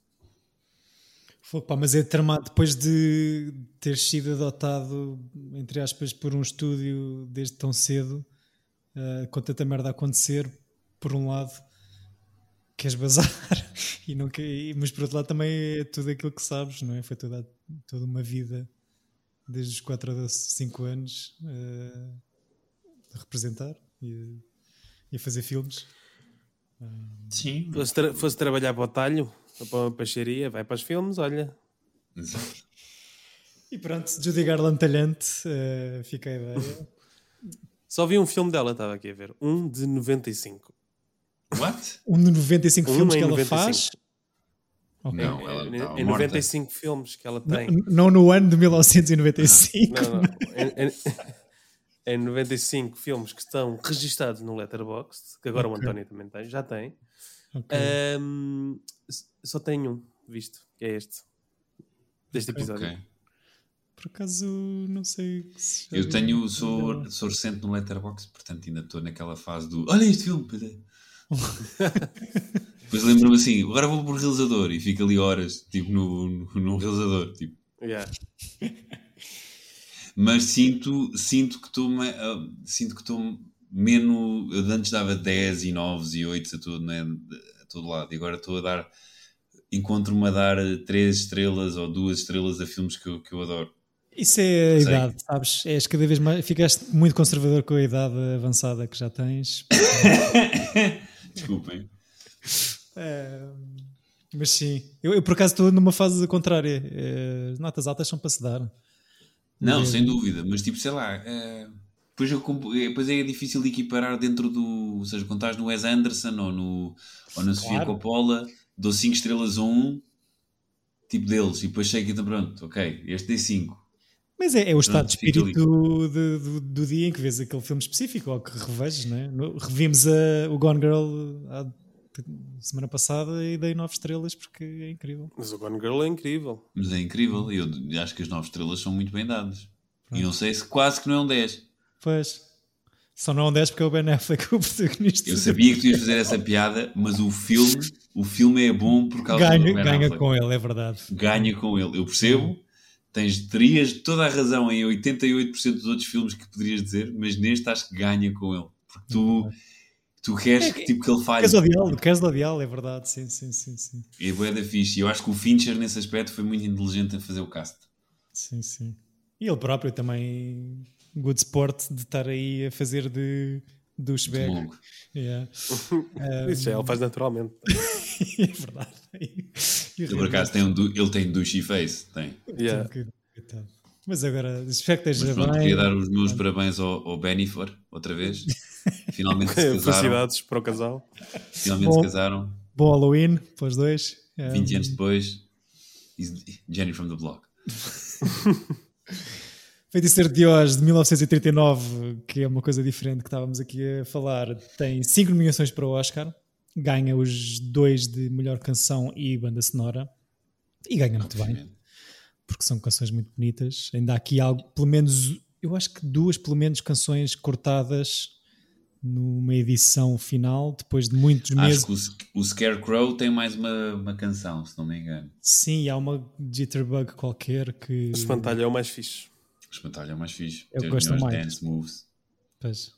Pá, mas é tramado depois de ter sido adotado, entre aspas, por um estúdio desde tão cedo, uh, com tanta merda a acontecer, por um lado, queres bazar, e não quer, mas por outro lado também é tudo aquilo que sabes, não é? Foi toda, toda uma vida, desde os 4 a 5 anos, uh, a representar e, e, a fazer filmes. Sim. Fosse, tra fosse trabalhar para o talho, para a peixaria, vai para os filmes, olha. E pronto, Judy Garland talhante, uh, fica a ideia. Só vi um filme dela, estava aqui a ver. Um de 95. What? Um de 95 um filmes que 95. ela faz? Okay. Não, ela em, em 95 filmes que ela tem. Não, não no ano de 1995. Não, não. em, em, em 95 filmes que estão registados no Letterboxd, que agora okay. o António também tem, já tem. Okay. Um, só tenho um visto, que é este. Deste episódio. Okay. Por acaso, não sei. eu tenho, sou, sou recente no Letterboxd, portanto ainda estou naquela fase do olha este filme, Depois lembro-me assim, agora vou por realizador e fico ali horas, tipo, no, no, no realizador. Tipo. Yeah. Mas sinto, sinto que estou uh, sinto que estou menos. Eu antes dava 10 e 9 e 8 a todo, né, a todo lado, e agora estou a dar. Encontro-me a dar 3 estrelas ou 2 estrelas a filmes que eu, que eu adoro. Isso é a Sei. idade, sabes? És cada vez mais. Ficaste muito conservador com a idade avançada que já tens. Desculpem. É, mas sim, eu, eu, por acaso estou numa fase contrária. É, notas altas são para se dar. Não, é. sem dúvida, mas tipo, sei lá. É, depois, eu, depois é difícil de equiparar dentro do. Ou seja, quando estás no Wes Anderson ou, no, ou na claro. Sofia Coppola, dou 5 estrelas a um, tipo deles, e depois sei que então pronto, ok, este dei 5. Mas é, é o estado de espírito do, do, do, dia em que vês aquele filme específico ou que revejas, não é? Revimos a, o Gone Girl há, semana passada e dei 9 estrelas porque é incrível. Mas o Gone Girl é incrível. Mas é incrível e eu acho que as 9 estrelas são muito bem dadas. Pronto. E não sei se quase que não é um 10. Pois. Só não é um 10 porque é o Ben Affleck o protagonista. Eu sabia que tu ias fazer essa piada, mas o filme, o filme é bom por causa ganha, do Ben Ganha Affleck. com ele, é verdade. Ganha com ele. Eu percebo tens, terias toda a razão em 88% dos outros filmes que poderias dizer, mas neste acho que ganha com ele. Porque tu, tu queres é, que, tipo, que ele falhe. Queres odiá-lo, queres odiá-lo, é verdade, sim, sim, sim. sim. É boa da fixe. Eu acho que o Fincher, nesse aspecto, foi muito inteligente a fazer o cast. Sim, sim. E ele próprio também, good sport, de estar aí a fazer de douchebag. Yeah. um, Isso é, ele faz naturalmente. é verdade. Ele, por acaso, tem um, ele tem douchey face, tem. Yeah. Mas agora, espero que esteja pronto, bem. Queria dar os meus parabéns ao, ao Benifer, outra vez. Finalmente se casaram. Felicidades para o casal. Finalmente bom, se casaram. Bom Halloween para os dois. 20 um... anos depois, Jenny from the Block. Feiticeiro de Oz de 1939, que é uma coisa diferente que estávamos aqui a falar, tem 5 nomeações para o Oscar, ganha os dois de melhor canção e banda sonora, e ganha muito bem, porque são canções muito bonitas. Ainda há aqui algo, pelo menos, eu acho que duas, pelo menos, canções cortadas numa edição final, depois de muitos meses. Acho que o, o Scarecrow tem mais uma, uma canção, se não me engano. Sim, há uma jitterbug qualquer que. O espantalho é o mais fixe. O espantalho é mais fixe. Eu Tem gosto mais. dance moves. Pois.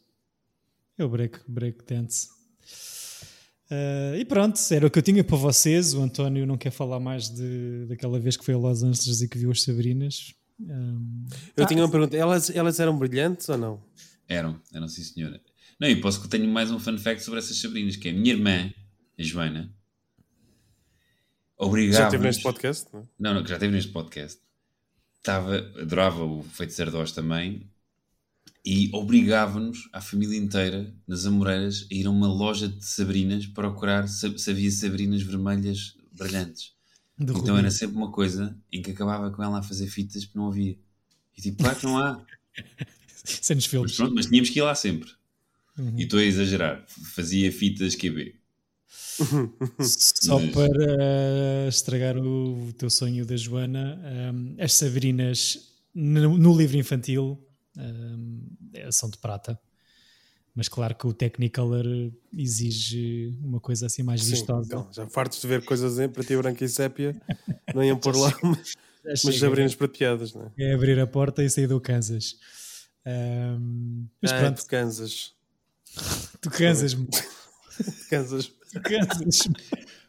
É o break, break dance. Uh, e pronto, era o que eu tinha para vocês. O António não quer falar mais de, daquela vez que foi a Los Angeles e que viu as Sabrinas. Um, eu ah, tinha uma pergunta: elas, elas eram brilhantes ou não? Eram, eram sim senhora. Não, e posso que tenho mais um fun fact sobre essas Sabrinas, que é a minha irmã, a Joana, obrigava. Já teve neste podcast? Não? não, não, que já teve neste podcast. Estava, adorava o Feiticeiro de Oz também e obrigava-nos, a família inteira, nas Amoreiras, a ir a uma loja de Sabrinas procurar se, havia Sabrinas vermelhas brilhantes. Então era sempre uma coisa em que acabava com ela a fazer fitas que não havia. E tipo, claro que não há. Sem nos Mas filmes. pronto, mas tínhamos que ir lá sempre. Uhum. E estou a exagerar. Fazia fitas QB. Só Mas- para estragar o teu sonho da Joana, um, as Sabrinas no, no livro infantil um, é- são de prata. Mas claro que o Technicolor exige uma coisa assim mais Sim, vistosa. então, já fartos de ver coisas em preto e branco e sépia, não iam pôr lá umas chega. jabrinas prateadas, não é? É abrir a porta e sair do Kansas. Um, mas Ah, pronto, tu Kansas. tu Kansas-me. Kansas-me.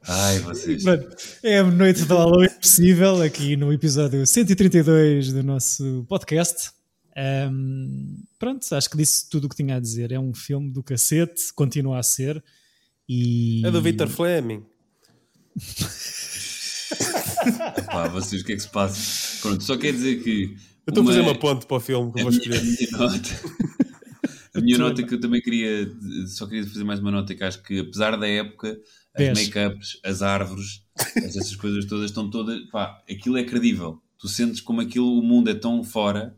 Ai, vocês. Pronto, é a noite do Halloween possível aqui no episódio 132 do nosso podcast. Ahm, pronto, acho que disse tudo o que tinha a dizer. É um filme do cacete, continua a ser. E... É do Victor Fleming. Pá, vocês, o que é que se passa? Pronto, só quer dizer que. Eu estou a fazer uma ponte para o filme que eu vou escolher. A minha nota. Que eu também queria. Só queria fazer mais uma nota que acho que, apesar da época, as make-ups, as árvores, essas coisas todas estão todas. Pá, aquilo é credível. Tu sentes como aquilo, o mundo é tão fora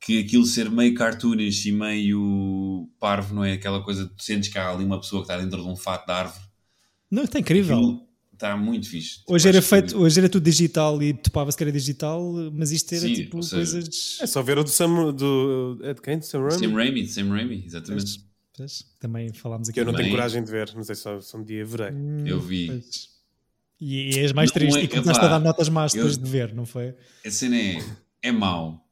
que aquilo ser meio cartoonish e meio parvo, não é? Aquela coisa que tu sentes que há ali uma pessoa que está dentro de um fato de árvore. Não, está incrível. Aquilo está muito fixe. Tipo, Hoje era, acho que- feito, hoje era tudo digital e topava-se que era digital, mas isto era Sim, tipo seja, coisas. É só ver o do Sam. Do, é de quem? Do Sam Raimi? Sam Raimi, Sam Raimi, exatamente. Pois, pois, também falámos aqui. Que eu não Bem. tenho coragem de ver. Não sei se só, se um dia verei. Eu vi. Pois. E, e és mais Não triste. é- e começaste a dar notas más depois de ver, não foi? A cena é, é mau.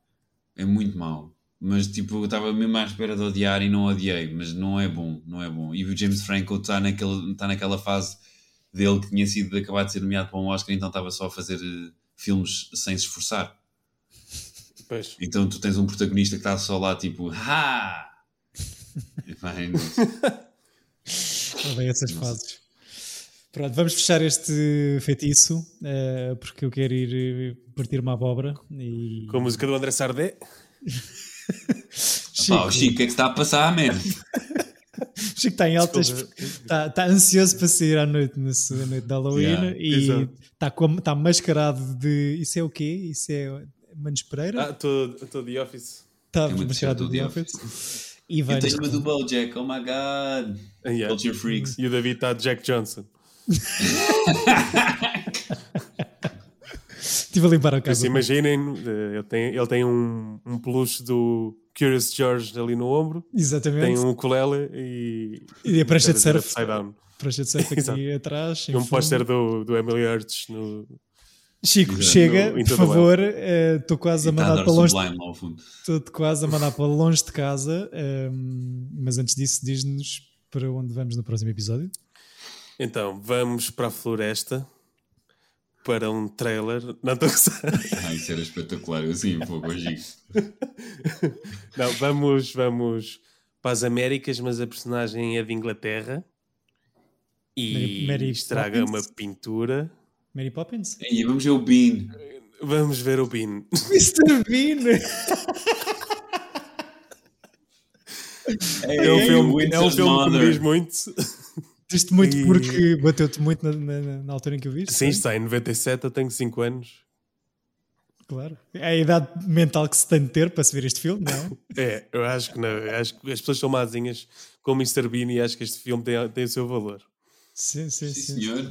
É muito mau. Mas tipo, eu estava mesmo à espera de odiar e não odiei. Mas não é bom, não é bom. E o James Franco está naquele, tá naquela fase dele que tinha sido acabado de ser nomeado para um Oscar, então estava só a fazer eh, filmes sem se esforçar. Pois. Então tu tens um protagonista que está só lá tipo, ha! E, pá, é- Odeio essas fases. Pronto, vamos fechar este feitiço eh, porque eu quero ir eh, partir uma abóbora e Com a música do André Sardé. Pá, o Chico, o que é que se está a passar, man? Chico está em altas, Desculpa. está, está ansioso para sair à noite, nessa noite de Halloween Yeah, e exato. está, com, está mascarado de. Isso é o quê? Isso é Manos Pereira? Ah, estou de Office. está é mascarado de do The The Office. E vai tenho uma do Bojack, oh my god. Ah, yeah. Culture Freaks. E o David está de Jack Johnson. Estive a limpar a Mas casa. imaginem, eh, ele tem, ele tem um, um peluche do Curious George ali no ombro, Exatamente. tem um ukulele e, E a prancha de surf. upside down. Prancha de surf Exato. aqui atrás. E um póster do, do Emily Hirsch no, Chico, Exato. chega, No por favor. Estou quase a a mandar dar para longe. Estou quase a mandar para longe de casa. ehm, mas antes disso, diz-nos para onde vamos no próximo episódio. Então, vamos para a floresta para um trailer. Não estou a. Ah, isso era espetacular. Eu sim, um pouco hoje. Não, vamos, vamos para as Américas, mas a personagem é de Inglaterra e Mary- Mary estraga Poppins? uma pintura. Mary Poppins? E vamos ver o Bean. Vamos ver o Bean. Mr. Bean! É um filme, é um filme que me diz muito. Diste muito E- porque bateu-te muito na, na- na altura em que eu vi. Sim, está em 97, eu tenho 5 anos. Claro. É a idade mental que se tem de ter para se ver este filme, não? É, eu acho que não. eu acho que as pessoas são mazinhas com o Mr. Bean e acho que este filme tem, tem o seu valor. sim, sim, Sim, sim. senhor.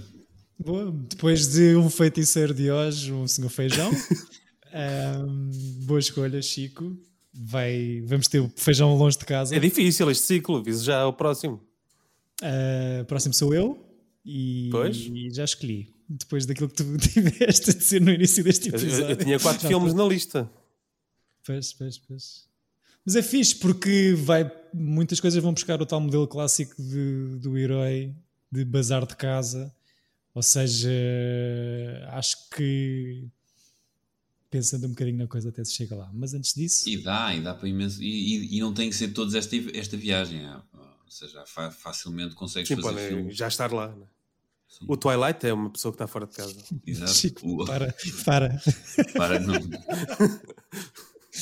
Boa. Depois de um feiticeiro de hoje, um senhor feijão. Ahm, boa escolha, Chico. Vai, vamos ter o feijão longe de casa. É difícil este ciclo, viso já ao próximo. Ah, próximo sou eu e, Pois. e já escolhi. Depois daquilo que tu tiveste a dizer no início deste episódio. eu- eu tinha quatro Já filmes na lista. Pois, pois, pois. Mas é fixe porque vai, muitas coisas vão buscar o tal modelo clássico de- do herói de bazar de casa. Ou seja, acho que pensando um bocadinho na coisa até se chega lá. Mas antes disso. E dá, e dá para imenso. E, e, e não tem que ser todos esta, esta viagem. Ou seja, fa facilmente consegues Sim, fazer pode filmes. já estar lá. né? O Twilight é uma pessoa que está fora de casa. Exato. Chico, O- para, para. para não.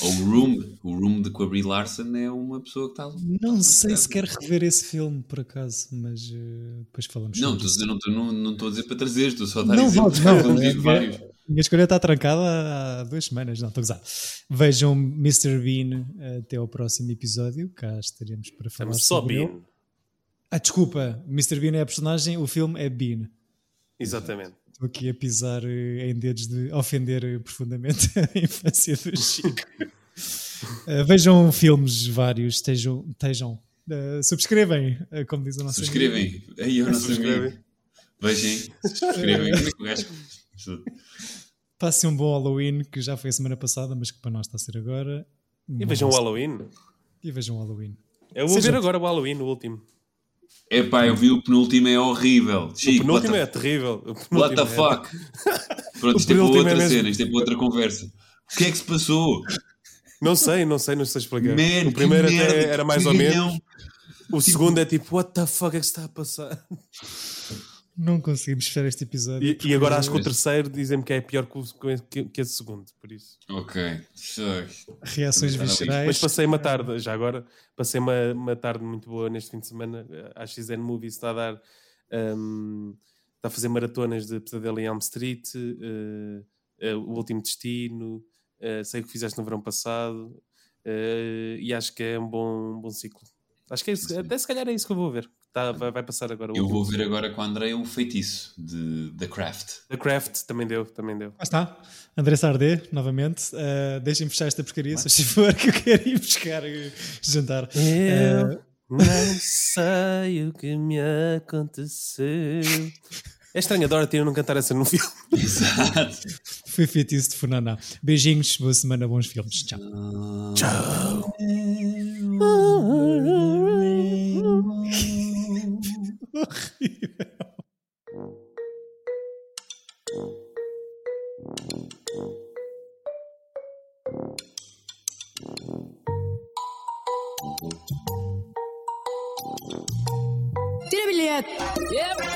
Ou o Room, o Room de Brie Larson é uma pessoa que está. Não sei se quer rever esse filme, por acaso, mas eh, depois falamos Não, sobre estou a isso. dizer, não, estou- não, não estou a dizer para trazer, estou só a dar Não, exemplos. não, não. É, vários. Minha escolha está trancada há duas semanas, não, estou a gozar. Vejam Mr. Bean eh, até ao próximo episódio, cá estaremos para falar Chama-se só sobre ele. Bean. Ah, desculpa, Mr. Bean é a personagem, o filme é Bean. Exatamente. Estou aqui a pisar eh, em dedos de ofender eh, profundamente a infância do Chico. Eh, vejam filmes vários, estejam, estejam eh, subscrevem, eh, como diz o nosso amigo. Subscrevem. Aí eu não sabia. Subscrevem. Vejam, subscrevem. Como é que o gajo. Passem um bom Halloween, que já foi a semana passada, mas que para nós está a ser agora. E vejam o Halloween. E vejam o Halloween. Eu vou Seja- ver agora o Halloween, o último. Epá, eu vi o penúltimo, é horrível. O Chico, what penúltimo the, é terrível. O what the é- fuck? Pronto, O isto é para penúltimo outra é mesmo. cena, isto é para outra conversa. O que é que se passou? Não sei, não sei, não sei explicar. Man, o primeiro até merda, era mais ou menos. O segundo é tipo, what the fuck é que se está a passar? Não conseguimos fechar este episódio. E, e agora acho que o terceiro dizem-me que é pior que, o, que, que esse segundo, por isso. Ok. Ai. Reações viscerais. Mas passei uma tarde, já agora, passei uma, uma tarde muito boa neste fim de semana. A XN Movies está a dar, hum, está a fazer maratonas de Pesadelo em Elm Street, eh, eh, O Último Destino, eh, sei o que fizeste no verão passado, eh, e acho que é um bom, um bom ciclo. Acho que é isso, até se calhar é isso que eu vou ver. Tá, vai, vai passar agora. o Eu vou ver agora com a Andrea o feitiço de The Craft. The Craft também deu, também deu. Lá está. André Sardé, novamente. Uh, Deixem-me fechar esta porcaria, se for que eu quero ir buscar jantar. Eu Uh, não sei o que me aconteceu. É estranho a Dorothy não cantar essa no filme. Exato. foi feitiço de Funaná. Beijinhos, boa semana, bons filmes. Tchau. Tchau. Tira bilhete. Epa!